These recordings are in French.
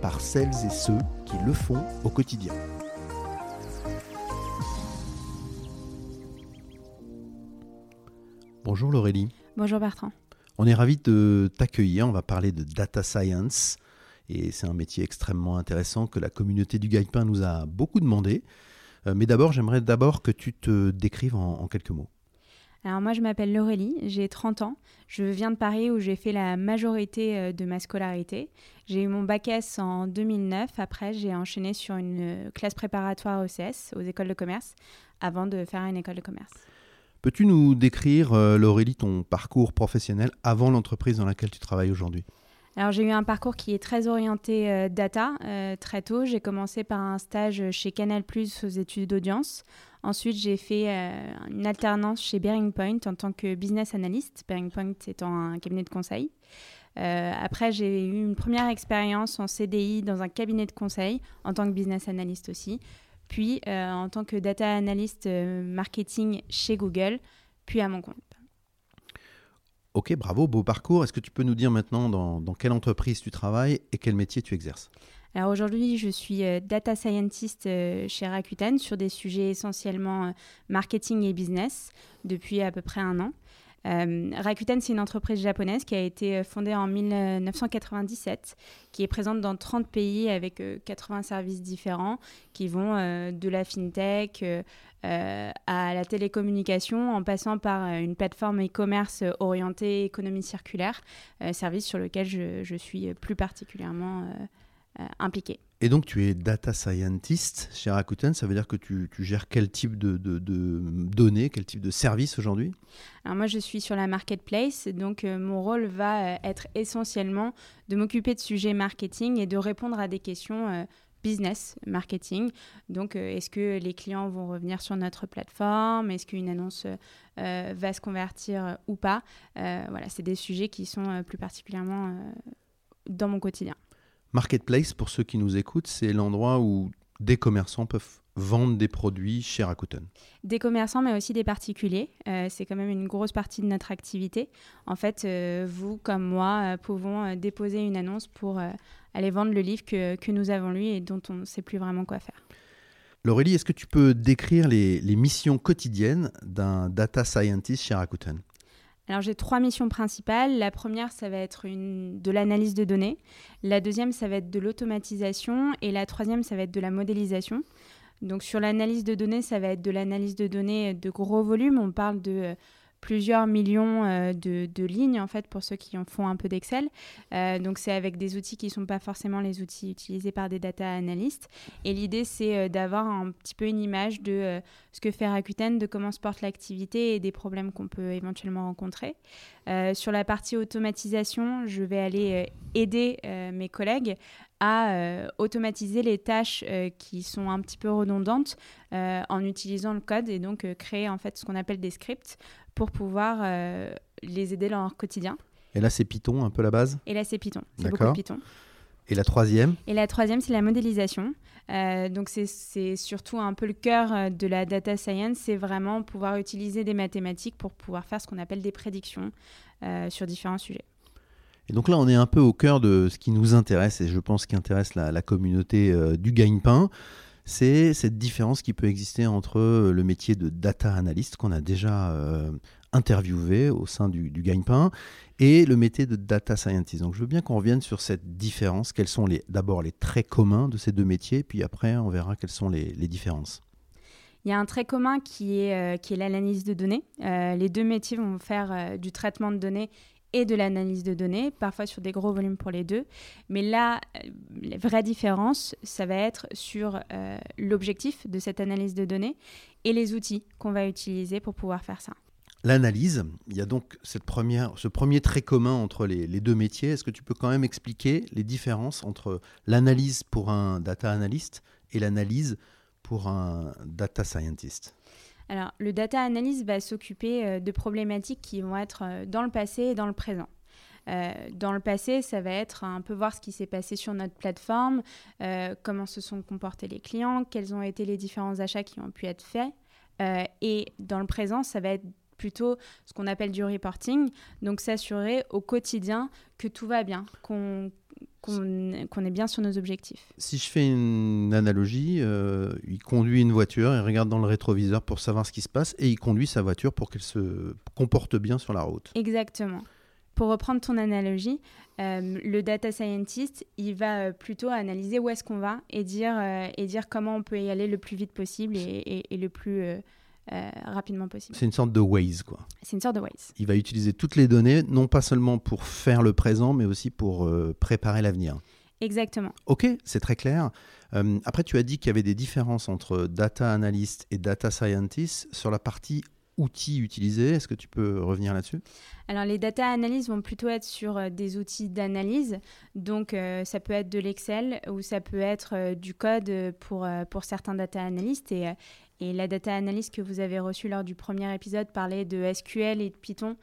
par celles et ceux qui le font au quotidien. Bonjour Laurélie. Bonjour Bertrand. On est ravi de t'accueillir. On va parler de data science. Et c'est un métier extrêmement intéressant que la communauté du Gaïpin nous a beaucoup demandé. Euh, mais d'abord, j'aimerais d'abord que tu te décrives en, quelques mots. Alors moi, je m'appelle Laurélie, j'ai 30 ans. Je viens de Paris où j'ai fait la majorité euh, de ma scolarité. J'ai eu mon bac S en 2009. Après, j'ai enchaîné sur une euh, classe préparatoire ECS aux écoles de commerce avant de faire une école de commerce. Peux-tu nous décrire, Laurélie, ton parcours professionnel avant l'entreprise dans laquelle tu travailles aujourd'hui? Alors j'ai eu un parcours qui est très orienté euh, data euh, très tôt. J'ai commencé par un stage chez Canal+ aux études d'audience. Ensuite j'ai fait euh, une alternance chez Bearing Point en tant que business analyst. Bearing Point étant un cabinet de conseil. après j'ai eu une première expérience en CDI dans un cabinet de conseil en tant que business analyst aussi. Puis en tant que data analyst marketing chez Google. Puis à mon compte. Ok, bravo, beau parcours. Est-ce que tu peux nous dire maintenant dans, quelle entreprise tu travailles et quel métier tu exerces? Alors aujourd'hui, je suis euh, data scientist euh, chez Rakuten sur des sujets essentiellement euh, marketing et business depuis à peu près un an. Rakuten, c'est une entreprise japonaise qui a été fondée en 1997, qui est présente dans 30 pays avec 80 services différents qui vont de la fintech à la télécommunication en passant par une plateforme e-commerce orientée économie circulaire, service sur lequel je, suis plus particulièrement impliquée. Et donc tu es data scientist chez Rakuten, ça veut dire que tu, gères quel type de, données, quel type de service aujourd'hui? Alors moi je suis sur la marketplace, donc mon rôle va être essentiellement de m'occuper de sujets marketing et de répondre à des questions business marketing. Donc, euh, est-ce que les clients vont revenir sur notre plateforme? Est-ce qu'une annonce euh, va se convertir ou pas? Euh, Voilà, c'est des sujets qui sont plus particulièrement dans mon quotidien. Marketplace, pour ceux qui nous écoutent, c'est l'endroit où des commerçants peuvent vendre des produits chez Rakuten Des commerçants, mais aussi des particuliers. c'est quand même une grosse partie de notre activité. En fait, vous comme moi pouvons déposer une annonce pour aller vendre le livre que, que nous avons lu et dont on ne sait plus vraiment quoi faire. Laurélie, est-ce que tu peux décrire les, les missions quotidiennes d'un data scientist chez Rakuten? Alors j'ai trois missions principales. La première, ça va être de l'analyse de données. La deuxième, ça va être de l'automatisation. Et la troisième, ça va être de la modélisation. Donc sur l'analyse de données, ça va être de l'analyse de données de gros volumes. On parle de plusieurs millions euh, de, lignes en fait pour ceux qui en font un peu d'Excel. Euh, donc c'est avec des outils qui ne sont pas forcément les outils utilisés par des data analystes. Et l'idée c'est euh, d'avoir un petit peu une image de ce que fait Rakuten, de comment se porte l'activité et des problèmes qu'on peut éventuellement rencontrer. sur la partie automatisation, je vais aller aider mes collègues à automatiser les tâches qui sont un petit peu redondantes en utilisant le code et donc créer en fait ce qu'on appelle des scripts pour pouvoir euh, les aider dans leur quotidien. Et là, c'est Python, un peu la base? Et là, c'est Python. C'est beaucoup Python. Et la troisième? Et la troisième, c'est la modélisation. Euh, donc, c'est surtout un peu le cœur euh, de la data science, c'est vraiment pouvoir utiliser des mathématiques pour pouvoir faire ce qu'on appelle des prédictions sur différents sujets. Et donc là, on est un peu au cœur de ce qui nous intéresse, et je pense qui intéresse la, la communauté du gagne-pain c'est cette différence qui peut exister entre euh, le métier de data analyst qu'on a déjà euh, interviewé au sein du, du pain et le métier de data scientist. Donc je veux bien qu'on revienne sur cette différence. Quels sont d'abord les traits communs de ces deux métiers, puis après on verra quelles sont les, différences. Il y a un trait commun qui est, euh, qui est l'analyse de données. les deux métiers vont faire du traitement de données et de l'analyse de données, parfois sur des gros volumes pour les deux. Mais là, euh, la vraie différence, ça va être sur euh, l'objectif de cette analyse de données et les outils qu'on va utiliser pour pouvoir faire ça. l'analyse. Il y a donc cette première, ce premier trait commun entre les, les deux métiers. Est-ce que tu peux quand même expliquer les différences entre l'analyse pour un data analyst et l'analyse pour un data scientist? Alors, le data analyst va s'occuper euh, de problématiques qui vont être euh, dans le passé et dans le présent. Euh, dans le passé, ça va être un peu voir ce qui s'est passé sur notre plateforme, comment se sont comportés les clients, quels ont été les différents achats qui ont pu être faits. Et dans le présent, ça va être plutôt ce qu'on appelle du reporting, donc s'assurer au quotidien que tout va bien, qu'on qu'on est bien sur nos objectifs. Si je fais une analogie, euh, il conduit une voiture, il regarde dans le rétroviseur pour savoir ce qui se passe et il conduit sa voiture pour qu'elle se comporte bien sur la route. Exactement. Pour reprendre ton analogie, euh, le data scientist, il va euh, plutôt analyser où est-ce qu'on va et dire, euh, et dire comment on peut y aller le plus vite possible et, et- et le plus euh, rapidement possible. C'est une sorte de Waze, quoi. C'est une sorte de Waze. Il va utiliser toutes les données, non pas seulement pour faire le présent, mais aussi pour euh, préparer l'avenir. Exactement. Ok, c'est très clair. Euh, après, tu as dit qu'il y avait des différences entre data analyst et data scientist sur la partie outils utilisés. Est-ce que tu peux revenir là-dessus? Alors les data analysts vont plutôt être sur euh, des outils d'analyse. Donc euh, ça peut être de l'Excel ou ça peut être euh, du code pour, pour certains data analysts. Et, et la data analyst que vous avez reçue lors du premier épisode parlait de SQL et de Python,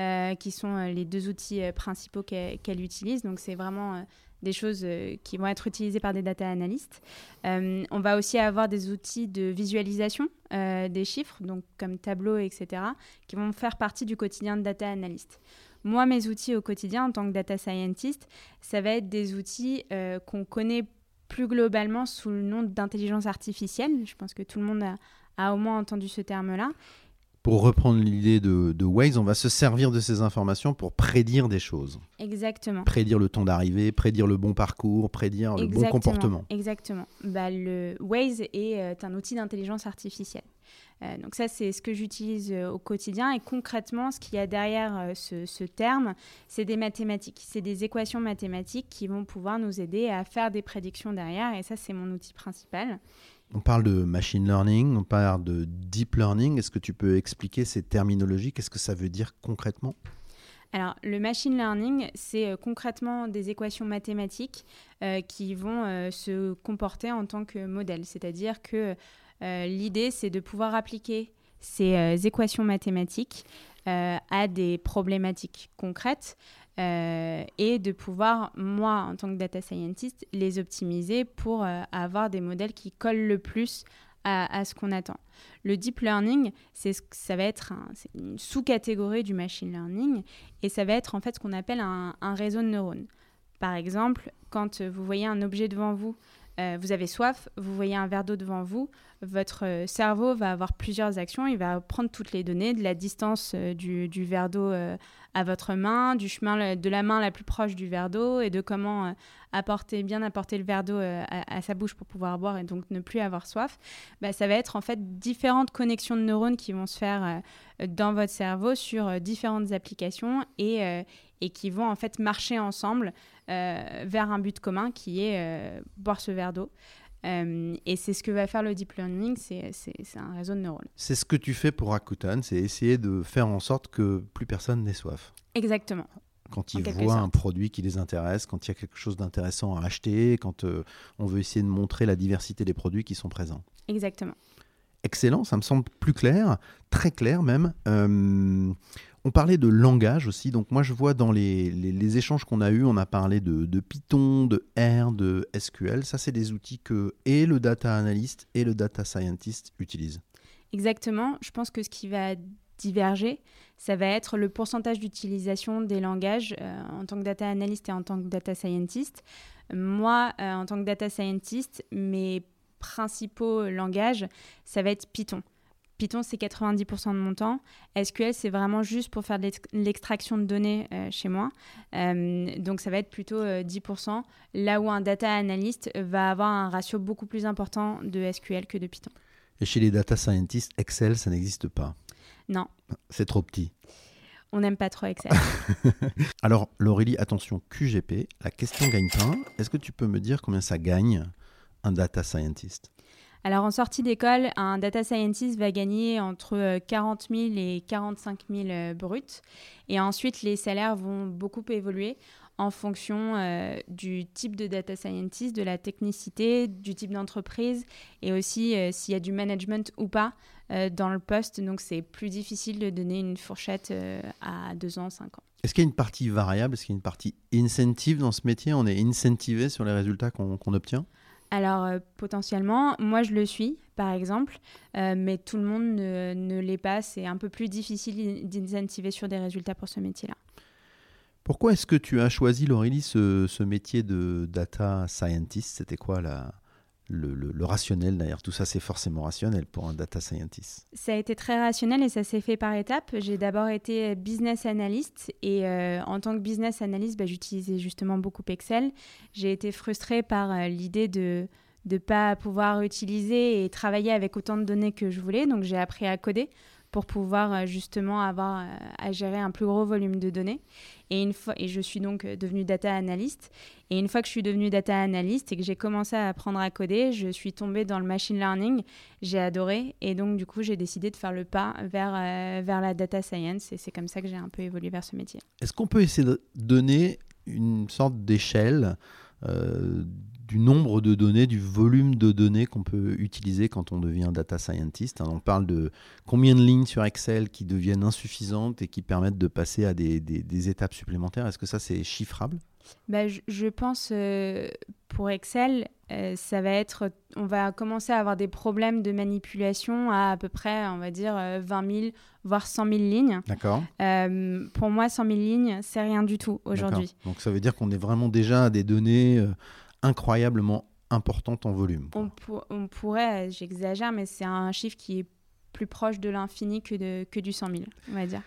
euh, qui sont euh, les deux outils euh, principaux qu'elle utilise. Donc c'est vraiment des choses qui vont être utilisées par des data analystes. Euh, on va aussi avoir des outils de visualisation des chiffres, donc comme Tableau, etc., qui vont faire partie du quotidien de data analyst. Moi, mes outils au quotidien en tant que data scientist, ça va être des outils qu'on connaît plus globalement sous le nom d'intelligence artificielle. Je pense que tout le monde a, au moins entendu ce terme-là. Pour reprendre l'idée de, de Waze, on va se servir de ces informations pour prédire des choses. Exactement. Prédire le temps d'arrivée, prédire le bon parcours, prédire le bon comportement. Exactement. Bah, le Waze est euh, un outil d'intelligence artificielle. Euh, donc ça, c'est ce que j'utilise euh, au quotidien. Et concrètement, ce qu'il y a derrière euh, ce, ce terme, c'est des mathématiques. C'est des équations mathématiques qui vont pouvoir nous aider à faire des prédictions derrière. Et ça, c'est mon outil principal. On parle de machine learning, on parle de deep learning. Est-ce que tu peux expliquer ces terminologies? Qu'est-ce que ça veut dire concrètement? Alors, le machine learning, c'est euh, concrètement des équations mathématiques euh, qui vont euh, se comporter en tant que modèle. C'est-à-dire que l'idée, c'est de pouvoir appliquer ces équations mathématiques à des problématiques concrètes euh, et de pouvoir, moi, en tant que data scientist, les optimiser pour euh, avoir des modèles qui collent le plus à, à ce qu'on attend. Le deep learning, c'est ce- ça va être une sous-catégorie du machine learning et ça va être en fait ce qu'on appelle un, réseau de neurones. Par exemple, quand vous voyez un objet devant vous, euh, vous avez soif, vous voyez un verre d'eau devant vous, votre euh, cerveau va avoir plusieurs actions. Il va prendre toutes les données de la distance euh, du, verre d'eau à votre main, du chemin de la main la plus proche du verre d'eau et de comment apporter, bien apporter le verre d'eau à, à sa bouche pour pouvoir boire et donc ne plus avoir soif. Bah, ça va être en fait différentes connexions de neurones qui vont se faire dans votre cerveau sur différentes applications et, et qui vont en fait marcher ensemble vers un but commun qui est euh, boire ce verre d'eau. Euh, et c'est ce que va faire le deep learning, c'est un réseau de neurones. C'est ce que tu fais pour Rakuten, c'est essayer de faire en sorte que plus personne n'ait soif. Exactement. Quand ils voient un produit qui les intéresse, quand il y a quelque chose d'intéressant à acheter, quand euh, on veut essayer de montrer la diversité des produits qui sont présents. Exactement. Excellent, ça me semble plus clair, très clair même. Euh, on parlait de langage aussi, donc moi je vois dans les, échanges qu'on a eus, on a parlé de, de Python, de R, de SQL. Ça, c'est des outils que et le data analyst et le data scientist utilisent. Exactement. Je pense que ce qui va diverger, ça va être le pourcentage d'utilisation des langages euh, en tant que data analyst et en tant que data scientist. Moi, euh, en tant que data scientist, mes principaux langages, ça va être Python. Python, c'est 90% de mon temps. SQL, c'est vraiment juste pour faire de l'extraction de données euh, chez moi. Euh, donc, ça va être plutôt euh, 10%, là où un data analyst va avoir un ratio beaucoup plus important de SQL que de Python. Et chez les data scientists, Excel, ça n'existe pas. Non, C'est trop petit. on n'aime pas trop Excel. Alors, Laurélie, attention, QGP, la question gagne-pain. Est-ce que tu peux me dire combien ça gagne un data scientist? Alors en sortie d'école, un data scientist va gagner entre 40 000 et 45 000 bruts. Et ensuite, les salaires vont beaucoup évoluer en fonction euh, du type de data scientist, de la technicité, du type d'entreprise et aussi euh, s'il y a du management ou pas euh, dans le poste. Donc c'est plus difficile de donner une fourchette à deux ans, cinq ans. Est-ce qu'il y a une partie variable, est-ce qu'il y a une partie incentive dans ce métier? On est incentivé sur les résultats qu'on obtient? Alors potentiellement, moi je le suis par exemple, mais tout le monde ne, ne l'est pas. C'est un peu plus difficile d'incentiver sur des résultats pour ce métier-là. Pourquoi est-ce que tu as choisi, Laurélie, ce, métier de data scientist? C'était quoi la, le, rationnel derrière tout ça C'est forcément rationnel pour un data scientist. Ça a été très rationnel et ça s'est fait par étapes. J'ai d'abord été business analyst et euh, en tant que business analyst, bah, j'utilisais justement beaucoup Excel. J'ai été frustrée par euh, l'idée de ne pas pouvoir utiliser et travailler avec autant de données que je voulais. Donc j'ai appris à coder pour pouvoir euh, justement avoir euh, à gérer un plus gros volume de données. Et, une fois, et je suis donc euh, devenue data analyst. Et une fois que je suis devenue data analyst et que j'ai commencé à apprendre à coder, je suis tombée dans le machine learning. J'ai adoré. Et donc, du coup, j'ai décidé de faire le pas vers, vers la data science. Et c'est comme ça que j'ai un peu évolué vers ce métier. Est-ce qu'on peut essayer de donner une sorte d'échelle du nombre de données, du volume de données qu'on peut utiliser quand on devient data scientist. Hein, on parle de combien de lignes sur Excel qui deviennent insuffisantes et qui permettent de passer à des, étapes supplémentaires. Est-ce que ça, c'est chiffrable? Bah, je, pense euh, pour Excel, euh, ça va être, on va commencer à avoir des problèmes de manipulation à à peu près, on va dire, 20 euh, 000, voire 100 000 lignes. D'accord. pour moi, 100 000 lignes, c'est rien du tout aujourd'hui. Donc ça veut dire qu'on est vraiment déjà à des données incroyablement importante en volume. On, pourrait, j'exagère, mais c'est un chiffre qui est plus proche de l'infini que, de, que du 100 000, on va dire.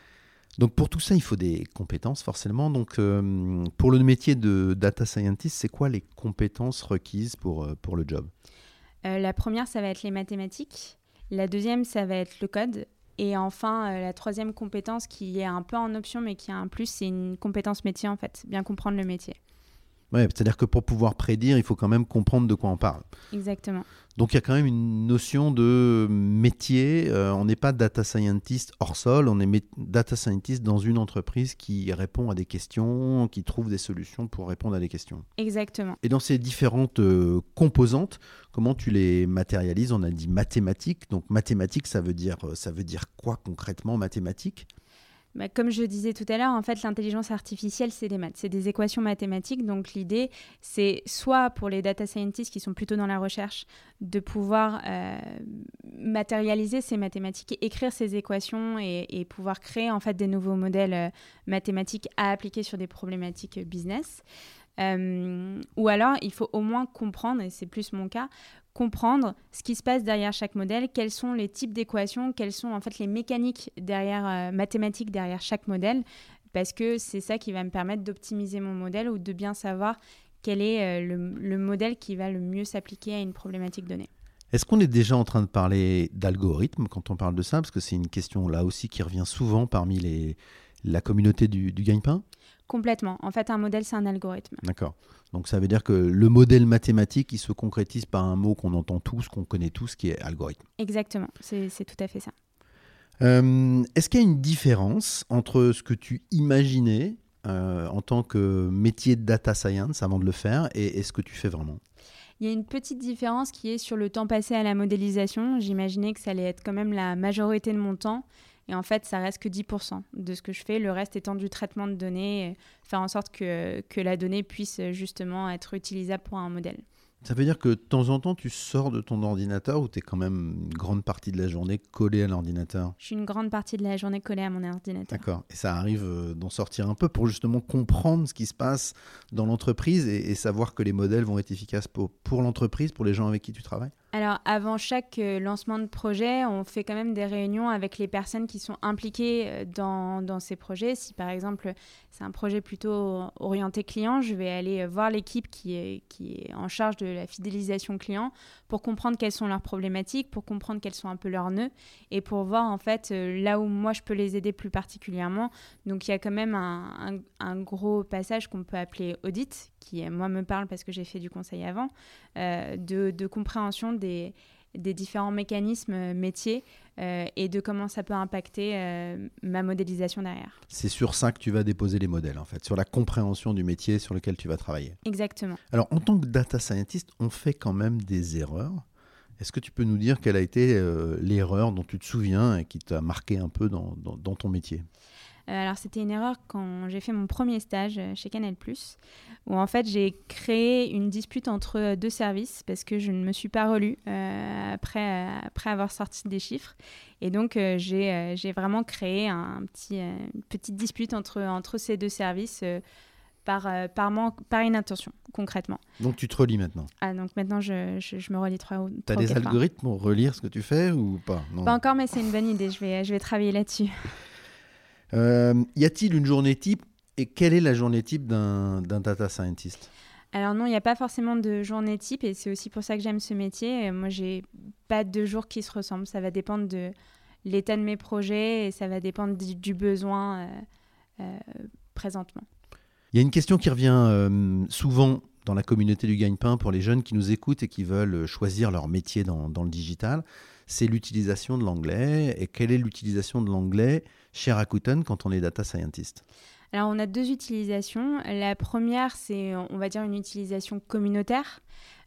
Donc pour tout ça, il faut des compétences forcément. Donc euh, pour le métier de data scientist, c'est quoi les compétences requises pour, euh, pour le job? Euh, La première, ça va être les mathématiques. La deuxième, ça va être le code. Et enfin, la troisième compétence qui est un peu en option mais qui a un plus, c'est une compétence métier en fait, bien comprendre le métier. Ouais, c'est-à-dire que pour pouvoir prédire, il faut quand même comprendre de quoi on parle. Exactement. Donc il y a quand même une notion de métier. Euh, on n'est pas data scientist hors sol, on est data scientist dans une entreprise qui répond à des questions, qui trouve des solutions pour répondre à des questions. Exactement. Et dans ces différentes euh, composantes, comment tu les matérialises? On a dit mathématiques. Donc mathématiques, ça veut dire, ça veut dire quoi concrètement mathématiques? Bah, comme je disais tout à l'heure, en fait, l'intelligence artificielle, c'est des maths, c'est des équations mathématiques. Donc l'idée, c'est soit pour les data scientists qui sont plutôt dans la recherche, de pouvoir euh, matérialiser ces mathématiques, et écrire ces équations et, pouvoir créer en fait des nouveaux modèles euh, mathématiques à appliquer sur des problématiques business. Euh, ou alors, il faut au moins comprendre, et c'est plus mon cas, comprendre ce qui se passe derrière chaque modèle, quels sont les types d'équations, quelles sont en fait les mécaniques derrière, euh, mathématiques derrière chaque modèle, parce que c'est ça qui va me permettre d'optimiser mon modèle ou de bien savoir quel est euh, le, modèle qui va le mieux s'appliquer à une problématique donnée. Est-ce qu'on est déjà en train de parler d'algorithmes quand on parle de ça? Parce que c'est une question là aussi qui revient souvent parmi les, la communauté du, du gagne-pain Complètement. En fait, un modèle, c'est un algorithme. D'accord. Donc ça veut dire que le modèle mathématique, il se concrétise par un mot qu'on entend tous, qu'on connaît tous, qui est algorithme. Exactement. C'est tout à fait ça. Euh, est-ce qu'il y a une différence entre ce que tu imaginais euh, en tant que métier de data science avant de le faire et, et ce que tu fais vraiment? Il y a une petite différence qui est sur le temps passé à la modélisation. J'imaginais que ça allait être quand même la majorité de mon temps. Et en fait, ça reste que 10% de ce que je fais, le reste étant du traitement de données, faire en sorte que, que la donnée puisse justement être utilisable pour un modèle. Ça veut dire que de temps en temps, tu sors de ton ordinateur ou tu es quand même une grande partie de la journée collé à l'ordinateur? Je suis une grande partie de la journée collée à mon ordinateur. D'accord. Et ça arrive euh, d'en sortir un peu pour justement comprendre ce qui se passe dans l'entreprise et, savoir que les modèles vont être efficaces pour, pour l'entreprise, pour les gens avec qui tu travailles? Alors, avant chaque euh, lancement de projet, on fait quand même des réunions avec les personnes qui sont impliquées euh, dans, ces projets. Si par exemple, c'est un projet plutôt orienté client, je vais aller voir l'équipe qui est, en charge de la fidélisation client pour comprendre quelles sont leurs problématiques, pour comprendre quels sont un peu leurs nœuds et pour voir en fait euh, là où moi je peux les aider plus particulièrement. Donc il y a quand même un, gros passage qu'on peut appeler audit, qui moi me parle parce que j'ai fait du conseil avant, euh, de, compréhension des, des différents mécanismes métiers et de comment ça peut impacter ma modélisation derrière. C'est sur ça que tu vas déposer les modèles, en fait, sur la compréhension du métier sur lequel tu vas travailler. Exactement. Alors, en tant que data scientist, on fait quand même des erreurs. Est-ce que tu peux nous dire quelle a été l'erreur dont tu te souviens et qui t'a marqué un peu dans, dans ton métier? Euh, alors c'était une erreur quand j'ai fait mon premier stage euh, chez Canal+, où en fait j'ai créé une dispute entre euh, deux services parce que je ne me suis pas relue après, après avoir sorti des chiffres. Et donc j'ai vraiment créé un petit, une petite dispute entre, entre ces deux services. par, par, par inattention, concrètement. Donc tu te relis maintenant? Ah, donc maintenant je, je, me relis trois ou Tu as des algorithmes pour relire ce que tu fais ou pas? Pas encore, mais c'est une bonne idée. Je vais, je vais travailler là-dessus. Euh, y a-t-il une journée type et quelle est la journée type d'un data scientist? Alors non, il n'y a pas forcément de journée type et c'est aussi pour ça que j'aime ce métier. Moi, j'ai pas de jours qui se ressemblent. Ça va dépendre de l'état de mes projets et ça va dépendre du, besoin euh, euh, présentement. Il y a une question qui revient souvent dans la communauté du gagne-pain pour les jeunes qui nous écoutent et qui veulent choisir leur métier dans, dans le digital. C'est l'utilisation de l'anglais. Et quelle est l'utilisation de l'anglais chez Rakuten quand on est data scientist? Alors, on a deux utilisations. La première, c'est, on va dire, une utilisation communautaire.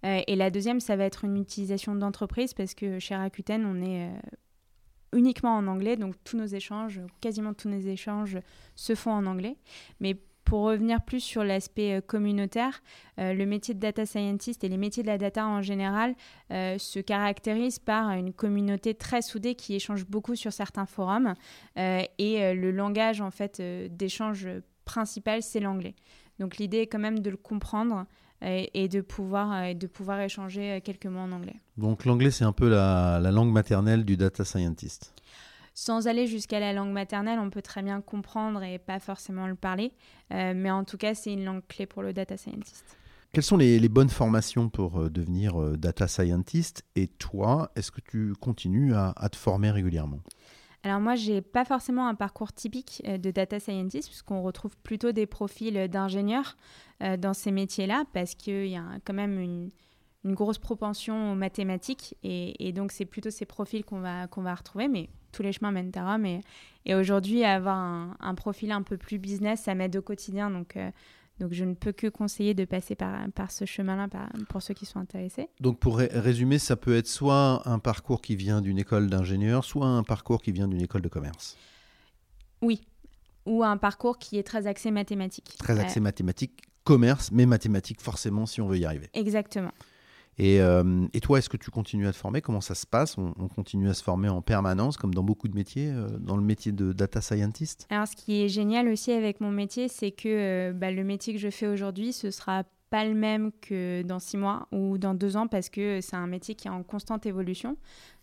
Euh, et la deuxième, ça va être une utilisation d'entreprise parce que chez Rakuten, on est euh, uniquement en anglais. Donc, tous nos échanges, quasiment tous nos échanges se font en anglais. Mais pour revenir plus sur l'aspect euh, communautaire, euh, le métier de data scientist et les métiers de la data en général euh, se caractérisent par une communauté très soudée qui échange beaucoup sur certains forums et le langage en fait d'échange principal c'est l'anglais. Donc l'idée est quand même de le comprendre et, de, pouvoir, de pouvoir échanger quelques mots en anglais. Donc l'anglais c'est un peu la langue maternelle du data scientist sans aller jusqu'à la langue maternelle, on peut très bien comprendre et pas forcément le parler. Euh, mais en tout cas, c'est une langue clé pour le data scientist. Quelles sont les, bonnes formations pour euh, devenir euh, data scientist? Et toi, est-ce que tu continues à, te former régulièrement? Alors moi, j'ai pas forcément un parcours typique de data scientist, puisqu'on retrouve plutôt des profils d'ingénieurs dans ces métiers-là, parce qu'il y a quand même une, une grosse propension aux mathématiques et, et donc c'est plutôt ces profils qu'on va, qu'on va retrouver, mais tous les chemins mènent à Rome et, et aujourd'hui avoir un, un, profil un peu plus business, ça m'aide au quotidien donc, euh, donc je ne peux que conseiller de passer par, par ce chemin-là pour ceux qui sont intéressés. Donc pour résumer, ça peut être soit un parcours qui vient d'une école d'ingénieur, soit un parcours qui vient d'une école de commerce. Oui, ou un parcours qui est très axé mathématiques. Très axé mathématiques, commerce, mais mathématiques forcément si on veut y arriver. Exactement. Euh, et, toi, est-ce que tu continues à te former? Comment ça se passe? On, continue à se former en permanence, comme dans beaucoup de métiers, euh, dans le métier de data scientist? Alors, ce qui est génial aussi avec mon métier, c'est que euh, bah, le métier que je fais aujourd'hui, ce sera pas le même que dans six mois ou dans deux ans parce que c'est un métier qui est en constante évolution.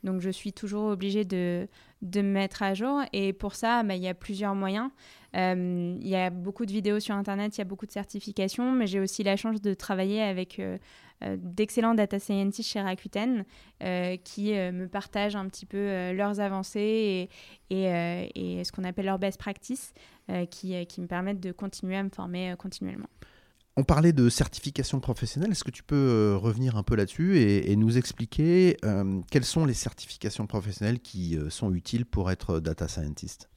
Donc je suis toujours obligée de, de me mettre à jour et pour ça, bah, il y a plusieurs moyens. Il y a beaucoup de vidéos sur Internet, il y a beaucoup de certifications, mais j'ai aussi la chance de travailler avec euh, d'excellents data scientists chez Rakuten euh, qui euh, me partagent un petit peu leurs avancées et, ce qu'on appelle leurs best practices qui, me permettent de continuer à me former continuellement. On parlait de certification professionnelle. Est-ce que tu peux revenir un peu là-dessus et, nous expliquer quelles sont les certifications professionnelles qui sont utiles pour être data scientist?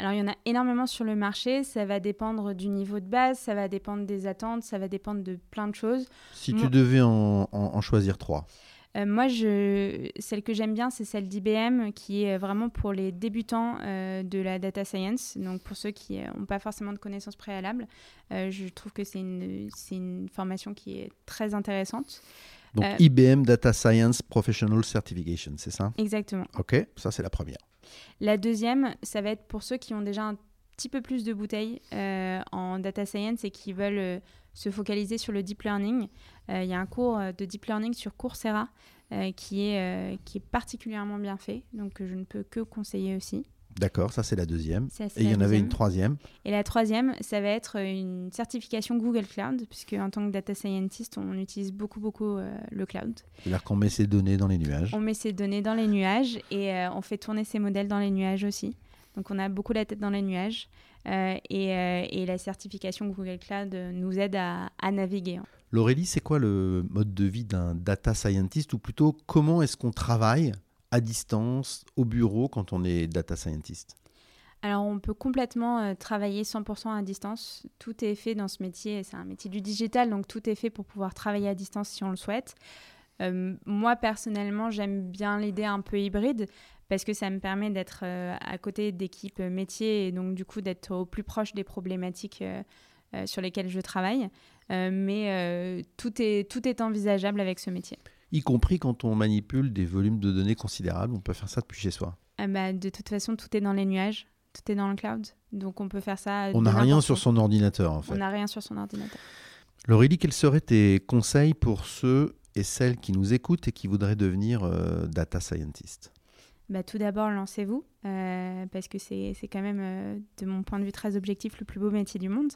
Alors, il y en a énormément sur le marché. Ça va dépendre du niveau de base, ça va dépendre des attentes, ça va dépendre de plein de choses. Si tu devais en, choisir trois euh, moi, je, celle que j'aime bien, c'est celle d'IBM, qui est vraiment pour les débutants euh, de la data science. Donc, pour ceux qui n'ont pas forcément de connaissances préalables, euh, je trouve que c'est une, une formation qui est très intéressante. Donc, IBM Data Science Professional Certification, c'est ça? Exactement. Ok, ça c'est la première. La deuxième, ça va être pour ceux qui ont déjà un petit peu plus de bouteilles euh, en data science et qui veulent euh, se focaliser sur le deep learning. Euh, il y a un cours de deep learning sur Coursera qui, est, qui est particulièrement bien fait, donc je ne peux que conseiller aussi. D'accord, ça c'est la deuxième. et il y en avait une troisième. Et la troisième, ça va être une certification Google Cloud, puisque en tant que data scientist, on utilise beaucoup, beaucoup euh, le cloud. C'est-à-dire qu'on met ses données dans les nuages. On met ses données dans les nuages et euh, on fait tourner ses modèles dans les nuages aussi. Donc on a beaucoup la tête dans les nuages. Euh, et, et, la certification Google Cloud nous aide à, à naviguer. L'Aurélie, c'est quoi le mode de vie d'un data scientist ou plutôt comment est-ce qu'on travaille à distance, au bureau, quand on est data scientist? Alors, on peut complètement euh, travailler 100% à distance. Tout est fait dans ce métier. C'est un métier du digital, donc tout est fait pour pouvoir travailler à distance si on le souhaite. Euh, moi, personnellement, j'aime bien l'idée un peu hybride parce que ça me permet d'être euh, à côté d'équipes métiers et donc du coup d'être au plus proche des problématiques sur lesquelles je travaille. mais tout, est, tout est envisageable avec ce métier. Y compris quand on manipule des volumes de données considérables, on peut faire ça depuis chez soi. Ah bah, de toute façon, tout est dans les nuages tout est dans le cloud. Donc on peut faire ça. On n'a rien sur son ordinateur en fait. On n'a rien sur son ordinateur. Laurélie, quels seraient tes conseils pour ceux et celles qui nous écoutent et qui voudraient devenir euh, data scientist bah, Tout d'abord, lancez-vous, euh, parce que c'est quand même, euh, de mon point de vue très objectif, le plus beau métier du monde.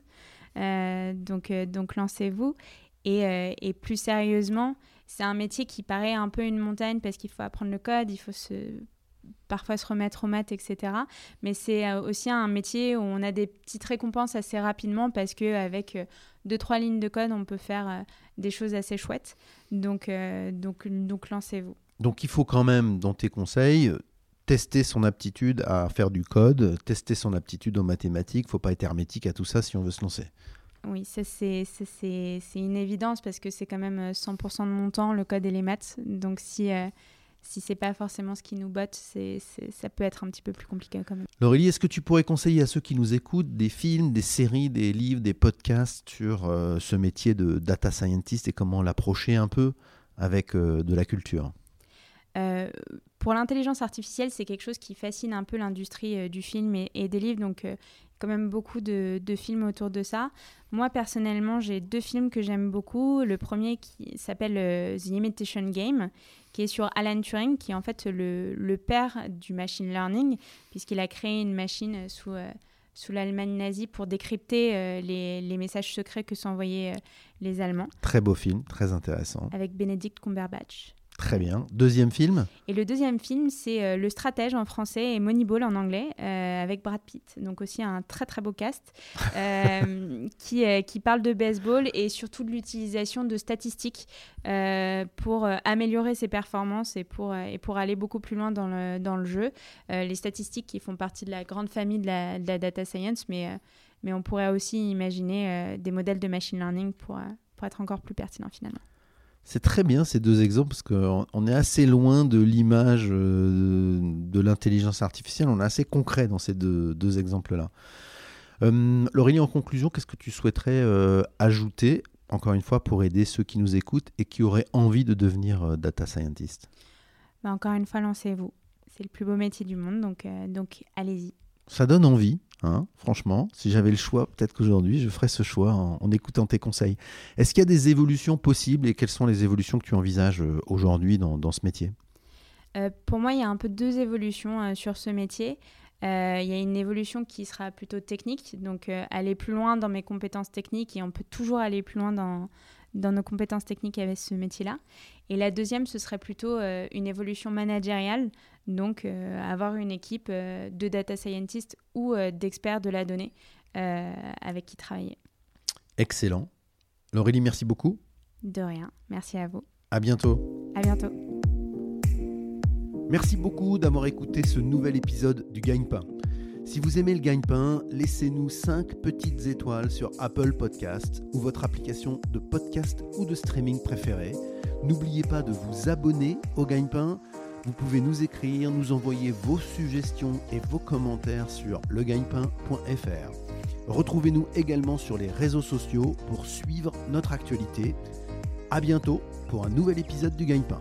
donc, donc lancez-vous. Et, plus sérieusement, c'est un métier qui paraît un peu une montagne parce qu'il faut apprendre le code, il faut parfois se remettre aux maths, etc. Mais c'est euh, aussi un métier où on a des petites récompenses assez rapidement parce qu'avec euh, deux, trois lignes de code, on peut faire euh, des choses assez chouettes. Donc lancez-vous. Donc il faut quand même, dans tes conseils, tester son aptitude à faire du code, tester son aptitude aux mathématiques. Il ne faut pas être hermétique à tout ça si on veut se lancer. Oui, ça c'est une évidence parce que c'est quand même 100% de mon temps, le code et les maths. Donc si si c'est pas forcément ce qui nous botte, c'est, ça peut être un petit peu plus compliqué quand même. Laurélie, est-ce que tu pourrais conseiller à ceux qui nous écoutent des films, des séries, des livres, des podcasts sur euh, ce métier de data scientist et comment l'approcher un peu avec euh, de la culture? Euh, pour l'intelligence artificielle, c'est quelque chose qui fascine un peu l'industrie du film et, des livres, donc quand même beaucoup de, de, films autour de ça. Moi, personnellement, j'ai deux films que j'aime beaucoup. Le premier qui s'appelle The Imitation Game, qui est sur Alan Turing, qui est en fait le, le père du machine learning, puisqu'il a créé une machine sous, euh, sous l'Allemagne nazie pour décrypter euh, les, les, messages secrets que s'envoyaient euh, les Allemands. Très beau film, très intéressant. Avec Benedict Cumberbatch. Très bien. Deuxième film? Et le deuxième film, c'est euh, Le Stratège en français et Moneyball en anglais, euh, avec Brad Pitt. Donc aussi un très très beau cast euh, qui, qui parle de baseball et surtout de l'utilisation de statistiques pour améliorer ses performances et pour, et pour aller beaucoup plus loin dans le, dans le jeu. les statistiques qui font partie de la grande famille de la, de la data science, mais, mais on pourrait aussi imaginer des modèles de machine learning pour, pour être encore plus pertinents finalement. C'est très bien ces deux exemples parce qu'on est assez loin de l'image euh, de l'intelligence artificielle. On est assez concret dans ces deux, exemples-là. Euh, Laurélie, en conclusion, qu'est-ce que tu souhaiterais euh, ajouter, encore une fois, pour aider ceux qui nous écoutent et qui auraient envie de devenir euh, data scientist bah, Encore une fois, lancez-vous. C'est le plus beau métier du monde, donc, donc allez-y. Ça donne envie. Hein, franchement, si j'avais le choix, peut-être qu'aujourd'hui, je ferais ce choix en, écoutant tes conseils. Est-ce qu'il y a des évolutions possibles et quelles sont les évolutions que tu envisages euh, aujourd'hui dans, ce métier? Euh, Pour moi, il y a un peu deux évolutions euh, sur ce métier. il y a une évolution qui sera plutôt technique, donc aller plus loin dans mes compétences techniques et on peut toujours aller plus loin dans, dans nos compétences techniques avec ce métier-là. Et la deuxième, ce serait plutôt une évolution managériale, donc, euh, avoir une équipe euh, de data scientists ou euh, d'experts de la donnée avec qui travailler. Excellent. Laurélie, merci beaucoup. De rien. Merci à vous. À bientôt. À bientôt. Merci beaucoup d'avoir écouté ce nouvel épisode du Gagne-Pain. Si vous aimez le gagne-pain, laissez-nous 5 petites étoiles sur Apple Podcast ou votre application de podcast ou de streaming préférée. N'oubliez pas de vous abonner au gagne-pain vous pouvez nous écrire, nous envoyer vos suggestions et vos commentaires sur legagnepain.fr. Retrouvez-nous également sur les réseaux sociaux pour suivre notre actualité. A bientôt pour un nouvel épisode du Gagne-Pain.